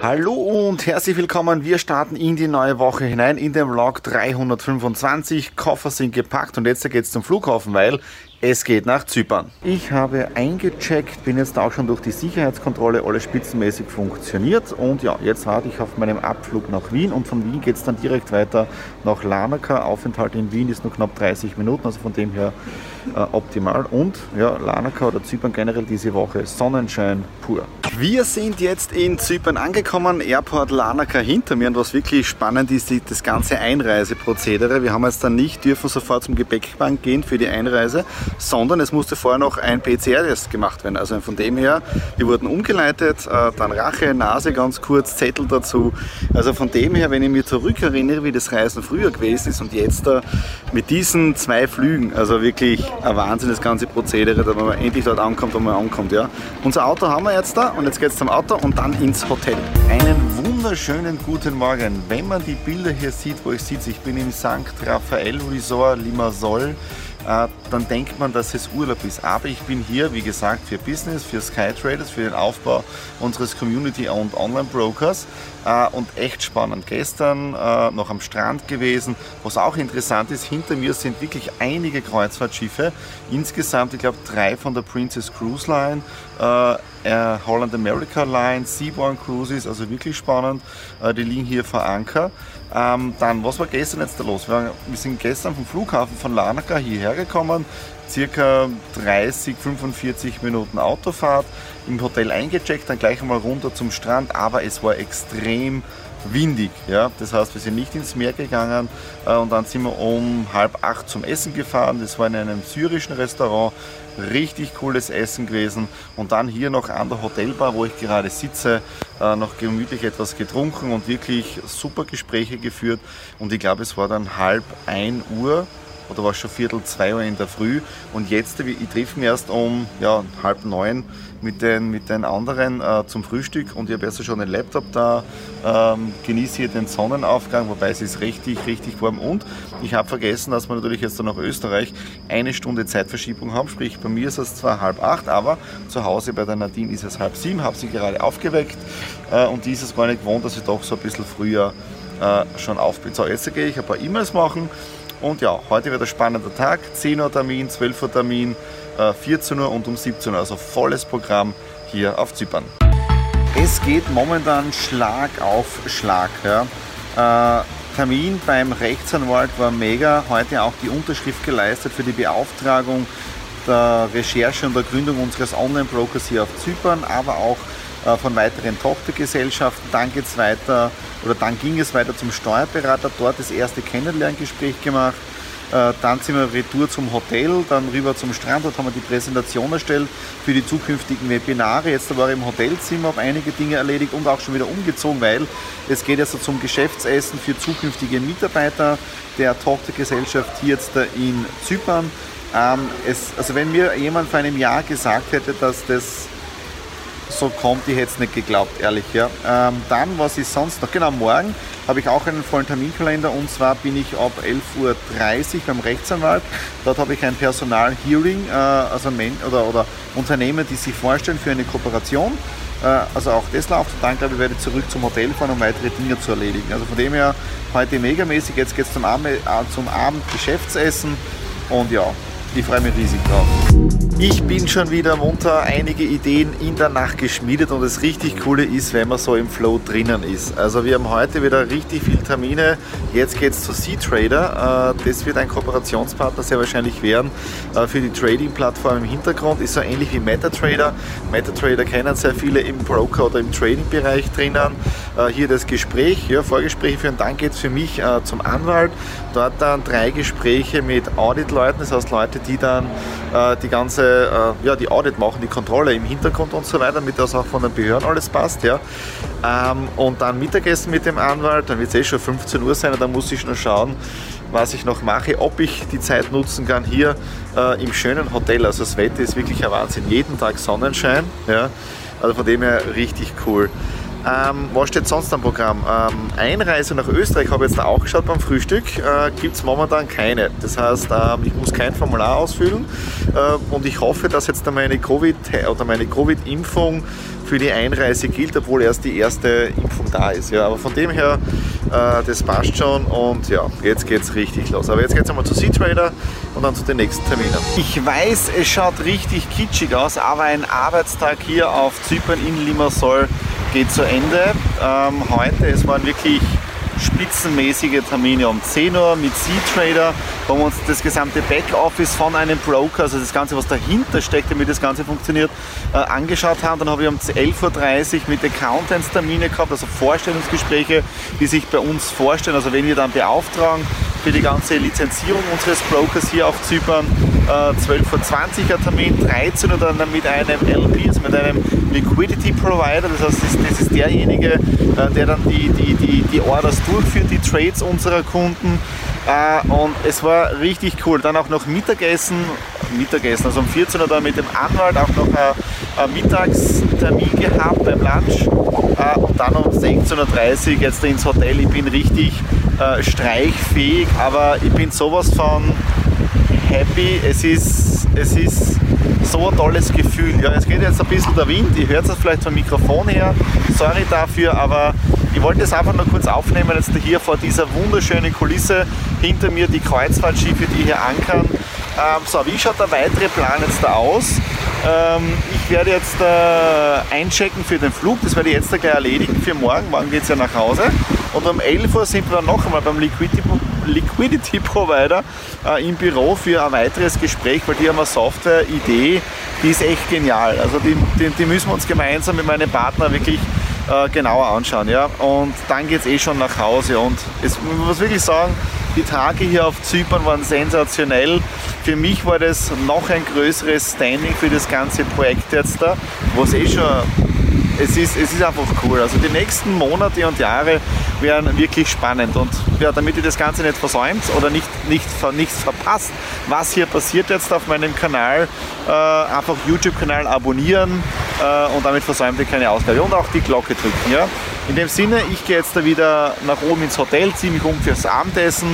Hallo und herzlich willkommen. Wir starten in die neue Woche hinein in den Vlog 325. Koffer sind gepackt und jetzt geht es zum Flughafen, weil es geht nach Zypern. Ich habe eingecheckt, bin jetzt auch schon durch die Sicherheitskontrolle, alles spitzenmäßig funktioniert und ja, jetzt warte ich auf meinem Abflug nach Wien und von Wien geht es dann direkt weiter nach Larnaca. Aufenthalt in Wien ist nur knapp 30 Minuten, also von dem her äh, optimal. Und ja, Larnaca oder Zypern generell diese Woche Sonnenschein pur. Wir sind jetzt in Zypern angekommen, Airport Larnaca hinter mir und was wirklich spannend ist, das ganze Einreiseprozedere. Wir haben jetzt dann nicht dürfen sofort zum Gepäckbank gehen für die Einreise, sondern es musste vorher noch ein PCR-Test gemacht werden. Also von dem her, die wurden umgeleitet, äh, dann Rache, Nase ganz kurz, Zettel dazu. Also von dem her, wenn ich mir zurückerinnere, wie das Reisen früher gewesen ist und jetzt da mit diesen zwei Flügen, also wirklich ein Wahnsinn, das ganze Prozedere, dass man endlich dort ankommt, wo man ankommt. Ja. Unser Auto haben wir jetzt da und jetzt geht es zum Auto und dann ins Hotel. Einen wunderschönen guten Morgen. Wenn man die Bilder hier sieht, wo ich sitze, ich bin im St. Raphael Resort Limassol dann denkt man, dass es Urlaub ist. Aber ich bin hier, wie gesagt, für Business, für Skytraders, für den Aufbau unseres Community- und Online-Brokers äh, und echt spannend. Gestern äh, noch am Strand gewesen. Was auch interessant ist, hinter mir sind wirklich einige Kreuzfahrtschiffe. Insgesamt, ich glaube, drei von der Princess Cruise Line, Holland America Line, Seaborn Cruises, also wirklich spannend. die liegen hier vor Anker. Ähm, dann, was war gestern jetzt da los? Wir, wir sind gestern vom Flughafen von Larnaca hierher gekommen, circa 30, 45 Minuten Autofahrt, im Hotel eingecheckt, dann gleich einmal runter zum Strand, aber es war extrem windig. Ja? Das heißt, wir sind nicht ins Meer gegangen äh, und dann sind wir um halb acht zum Essen gefahren. Das war in einem syrischen Restaurant. Richtig cooles Essen gewesen. Und dann hier noch an der Hotelbar, wo ich gerade sitze, äh, noch gemütlich etwas getrunken und wirklich super Gespräche geführt. Und ich glaube, es war dann halb ein Uhr oder war es schon Viertel zwei Uhr in der Früh. Und jetzt, ich treffe mich erst um ja, halb neun mit den, mit den anderen äh, zum Frühstück. Und ich habe erst schon den Laptop da, ähm, genieße hier den Sonnenaufgang, wobei es ist richtig, richtig warm. Und ich habe vergessen, dass wir natürlich jetzt nach Österreich eine Stunde Zeitverschiebung haben, sprich bei mir ist es zwar halb acht, aber zu Hause bei der Nadine ist es halb sieben, habe sie gerade aufgeweckt. Äh, und die ist es gar nicht gewohnt, dass ich doch so ein bisschen früher äh, schon auf bin. So, jetzt gehe ich ein paar E-Mails machen und ja, heute wird ein spannender Tag, 10 Uhr Termin, 12 Uhr Termin, 14 äh, Uhr und um 17 Uhr. Also volles Programm hier auf Zypern. Es geht momentan Schlag auf Schlag. Ja. Äh, Termin beim Rechtsanwalt war mega. Heute auch die Unterschrift geleistet für die Beauftragung der Recherche und der Gründung unseres Online-Brokers hier auf Zypern, aber auch von weiteren Tochtergesellschaften. Dann geht's weiter oder dann ging es weiter zum Steuerberater, dort das erste Kennenlerngespräch gemacht. Äh, dann sind wir retour zum Hotel, dann rüber zum Strand, dort haben wir die Präsentation erstellt für die zukünftigen Webinare. Jetzt war ich im Hotelzimmer, habe einige Dinge erledigt und auch schon wieder umgezogen, weil es geht jetzt zum Geschäftsessen für zukünftige Mitarbeiter der Tochtergesellschaft hier jetzt in Zypern. Ähm, es, also wenn mir jemand vor einem Jahr gesagt hätte, dass das so kommt, ich hätte es nicht geglaubt, ehrlich. Ja. Ähm, dann, was ist sonst noch? Genau, morgen habe ich auch einen vollen Terminkalender und zwar bin ich ab 11.30 Uhr beim Rechtsanwalt. Dort habe ich ein Personal-Hearing, äh, also Men oder, oder Unternehmen, die sich vorstellen für eine Kooperation. Äh, also auch das läuft dann glaube ich werde ich zurück zum Hotel fahren, um weitere Dinge zu erledigen. Also von dem her heute megamäßig, jetzt geht es zum, Abend, äh, zum Abend Geschäftsessen und ja, ich freue mich riesig drauf. Ich bin schon wieder munter, einige Ideen in der Nacht geschmiedet und das richtig Coole ist, wenn man so im Flow drinnen ist. Also wir haben heute wieder richtig viele Termine. Jetzt geht es zu C-Trader. Äh, das wird ein Kooperationspartner sehr wahrscheinlich werden äh, für die Trading-Plattform im Hintergrund. Ist so ähnlich wie MetaTrader. MetaTrader kennen sehr viele im Broker- oder im Trading-Bereich drinnen. Äh, hier das Gespräch, ja, Vorgespräche führen. Dann geht es für mich zum Anwalt. Dort dann drei Gespräche mit Audit-Leuten, das heißt Leute, die dann die ganze äh, ja, die Audit machen, die Kontrolle im Hintergrund und so weiter, damit das auch von den Behörden alles passt. Ja. Ähm, und dann Mittagessen mit dem Anwalt, dann wird es eh schon 15 Uhr sein und dann muss ich noch schauen, was ich noch mache, ob ich die Zeit nutzen kann hier äh, im schönen Hotel. Also das Wetter ist wirklich ein Wahnsinn. Jeden Tag Sonnenschein. Ja. Also von dem her richtig cool. Ähm, was steht sonst am Programm? Ähm, Einreise nach Österreich habe ich jetzt auch geschaut beim Frühstück. Äh, Gibt es momentan keine. Das heißt, ähm, ich muss kein Formular ausfüllen äh, und ich hoffe, dass jetzt meine Covid- oder meine Covid-Impfung für die Einreise gilt, obwohl erst die erste Impfung da ist. Ja, aber von dem her, äh, das passt schon und ja, jetzt geht es richtig los. Aber jetzt geht es einmal zu Sea-Trader und dann zu den nächsten Terminen. Ich weiß, es schaut richtig kitschig aus, aber ein Arbeitstag hier auf Zypern in Limassol geht zu Ende. Ähm, heute, es waren wirklich spitzenmäßige Termine um 10 Uhr mit Sea-Trader, wo wir uns das gesamte Backoffice von einem Broker, also das Ganze, was dahinter steckt, damit das Ganze funktioniert, äh, angeschaut haben. Dann habe ich um 11.30 Uhr mit Accountants Termine gehabt, also Vorstellungsgespräche, die sich bei uns vorstellen, also wenn wir dann beauftragen für die ganze Lizenzierung unseres Brokers hier auf Zypern. Äh, 12.20 Uhr Termin, 13 Uhr dann mit einem LP, also mit einem Liquidity Provider, das heißt, das, das ist derjenige, äh, der dann die, die, die, die Orders durchführt, die Trades unserer Kunden. Äh, und es war richtig cool. Dann auch noch Mittagessen, Mittagessen, also um 14 Uhr dann mit dem Anwalt auch noch ein Mittagstermin gehabt beim Lunch. Äh, und dann um 16.30 Uhr jetzt ins Hotel. Ich bin richtig äh, streichfähig, aber ich bin sowas von happy. Es ist, es ist so ein tolles Gefühl. Ja, es geht jetzt ein bisschen der Wind, ihr hört es vielleicht vom Mikrofon her. Sorry dafür, aber ich wollte es einfach nur kurz aufnehmen, jetzt hier vor dieser wunderschönen Kulisse. Hinter mir die Kreuzfahrtschiffe, die hier ankern. Ähm, so, wie schaut der weitere Plan jetzt da aus? Ähm, ich werde jetzt äh, einchecken für den Flug, das werde ich jetzt gleich erledigen für morgen. Morgen geht es ja nach Hause. Und um 11 Uhr sind wir dann noch einmal beim Liquidity, Liquidity Provider äh, im Büro für ein weiteres Gespräch, weil die haben eine Software-Idee, die ist echt genial. Also die, die, die müssen wir uns gemeinsam mit meinem Partner wirklich äh, genauer anschauen. Ja? Und dann geht es eh schon nach Hause. Und es, muss wirklich sagen, die Tage hier auf Zypern waren sensationell. Für mich war das noch ein größeres Standing für das ganze Projekt jetzt da, wo es eh schon es ist, es ist einfach cool. Also die nächsten Monate und Jahre werden wirklich spannend. Und ja, damit ihr das Ganze nicht versäumt oder nicht, nicht, nichts verpasst, was hier passiert jetzt auf meinem Kanal, äh, einfach YouTube-Kanal abonnieren äh, und damit versäumt ihr keine Ausgabe. Und auch die Glocke drücken. Ja? In dem Sinne, ich gehe jetzt da wieder nach oben ins Hotel, ziehe mich um fürs Abendessen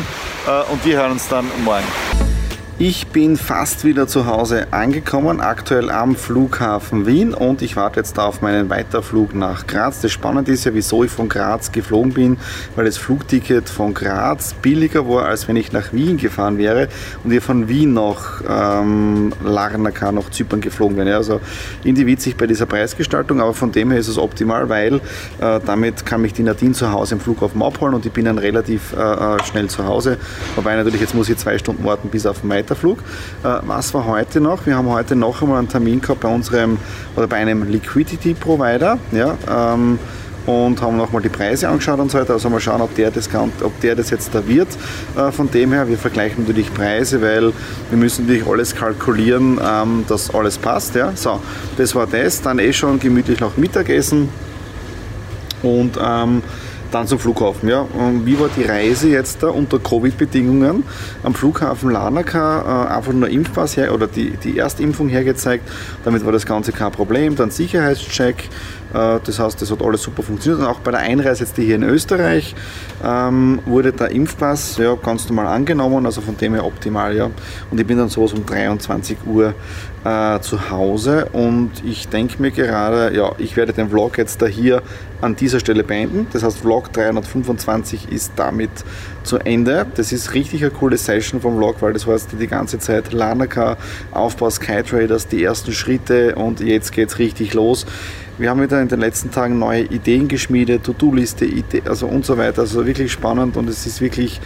äh, und wir hören uns dann morgen. Ich bin fast wieder zu Hause angekommen, aktuell am Flughafen Wien und ich warte jetzt auf meinen Weiterflug nach Graz. Das Spannende ist ja, wieso ich von Graz geflogen bin, weil das Flugticket von Graz billiger war, als wenn ich nach Wien gefahren wäre und ich von Wien nach ähm, Larnaca, nach Zypern geflogen wäre. Also irgendwie witzig bei dieser Preisgestaltung, aber von dem her ist es optimal, weil äh, damit kann mich die Nadine zu Hause im Flughafen abholen und ich bin dann relativ äh, äh schnell zu Hause. Wobei natürlich jetzt muss ich zwei Stunden warten bis auf den Weiterflug. Äh, was war heute noch? Wir haben heute noch einmal einen Termin gehabt bei unserem oder bei einem Liquidity Provider. Ja, ähm, und haben nochmal die Preise angeschaut und so weiter. Also mal schauen, ob der das, ob der das jetzt da wird. Äh, von dem her, wir vergleichen natürlich Preise, weil wir müssen natürlich alles kalkulieren, ähm, dass alles passt. Ja. So, das war das. Dann eh schon gemütlich noch Mittagessen und ähm, dann zum Flughafen. Ja. Und wie war die Reise jetzt da unter Covid-Bedingungen? Am Flughafen Larnaca äh, einfach nur Impfpass her oder die, die Erstimpfung hergezeigt. Damit war das Ganze kein Problem. Dann Sicherheitscheck. Äh, das heißt, das hat alles super funktioniert. Und auch bei der Einreise jetzt hier in Österreich ähm, wurde der Impfpass ja, ganz normal angenommen, also von dem her optimal. Ja. Und ich bin dann so um 23 Uhr äh, zu Hause und ich denke mir gerade, ja, ich werde den Vlog jetzt da hier an dieser Stelle beenden. Das heißt, Vlog 325 ist damit zu Ende. Das ist richtig eine coole Session vom Vlog, weil das war jetzt die ganze Zeit Lanaka, Aufbau Skytraders, die ersten Schritte und jetzt geht es richtig los. Wir haben wieder in den letzten Tagen neue Ideen geschmiedet, To-Do-Liste, also und so weiter. Also wirklich spannend und es ist wirklich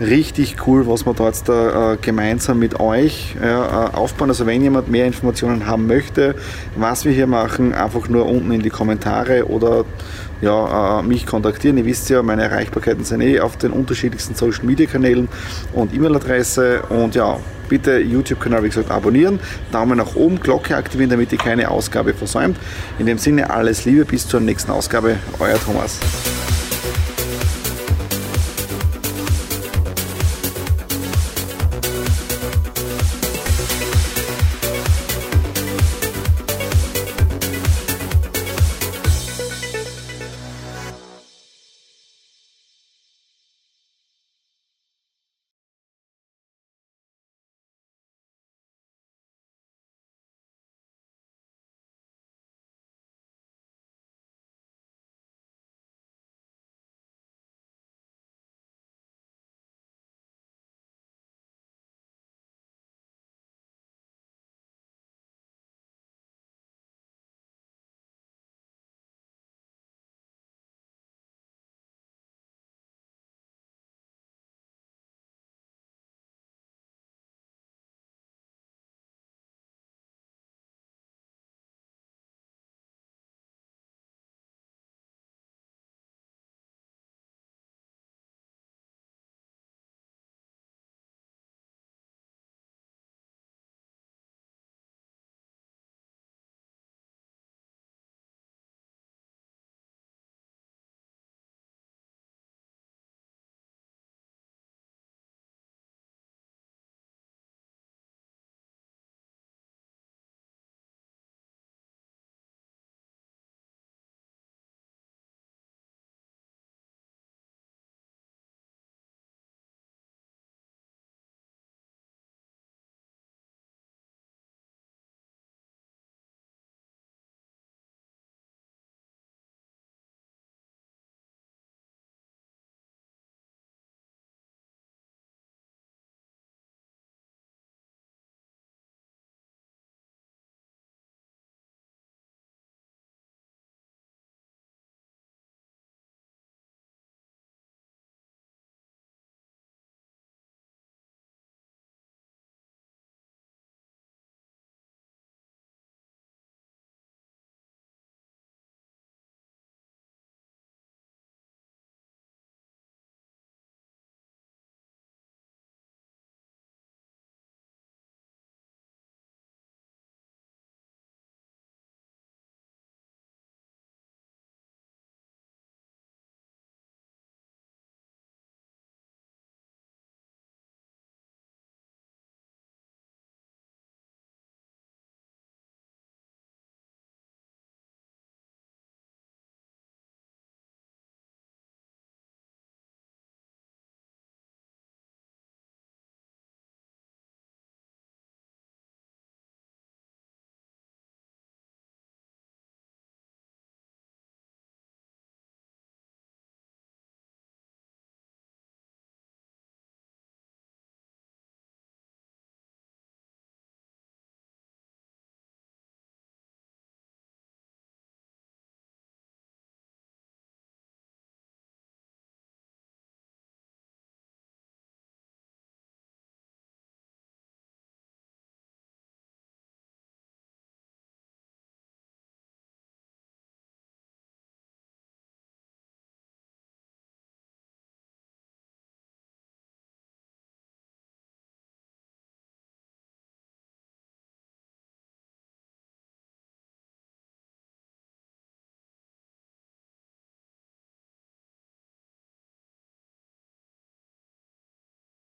richtig cool, was wir jetzt da, äh, gemeinsam mit euch äh, aufbauen. Also wenn jemand mehr Informationen haben möchte, was wir hier machen, einfach nur unten in die Kommentare oder ja, äh, mich kontaktieren. Ihr wisst ja, meine Erreichbarkeiten sind eh auf den unterschiedlichsten Social Media Kanälen und E-Mail-Adresse und ja, bitte YouTube-Kanal, wie gesagt, abonnieren, Daumen nach oben, Glocke aktivieren, damit ihr keine Ausgabe versäumt. In dem Sinne alles Liebe, bis zur nächsten Ausgabe, euer Thomas.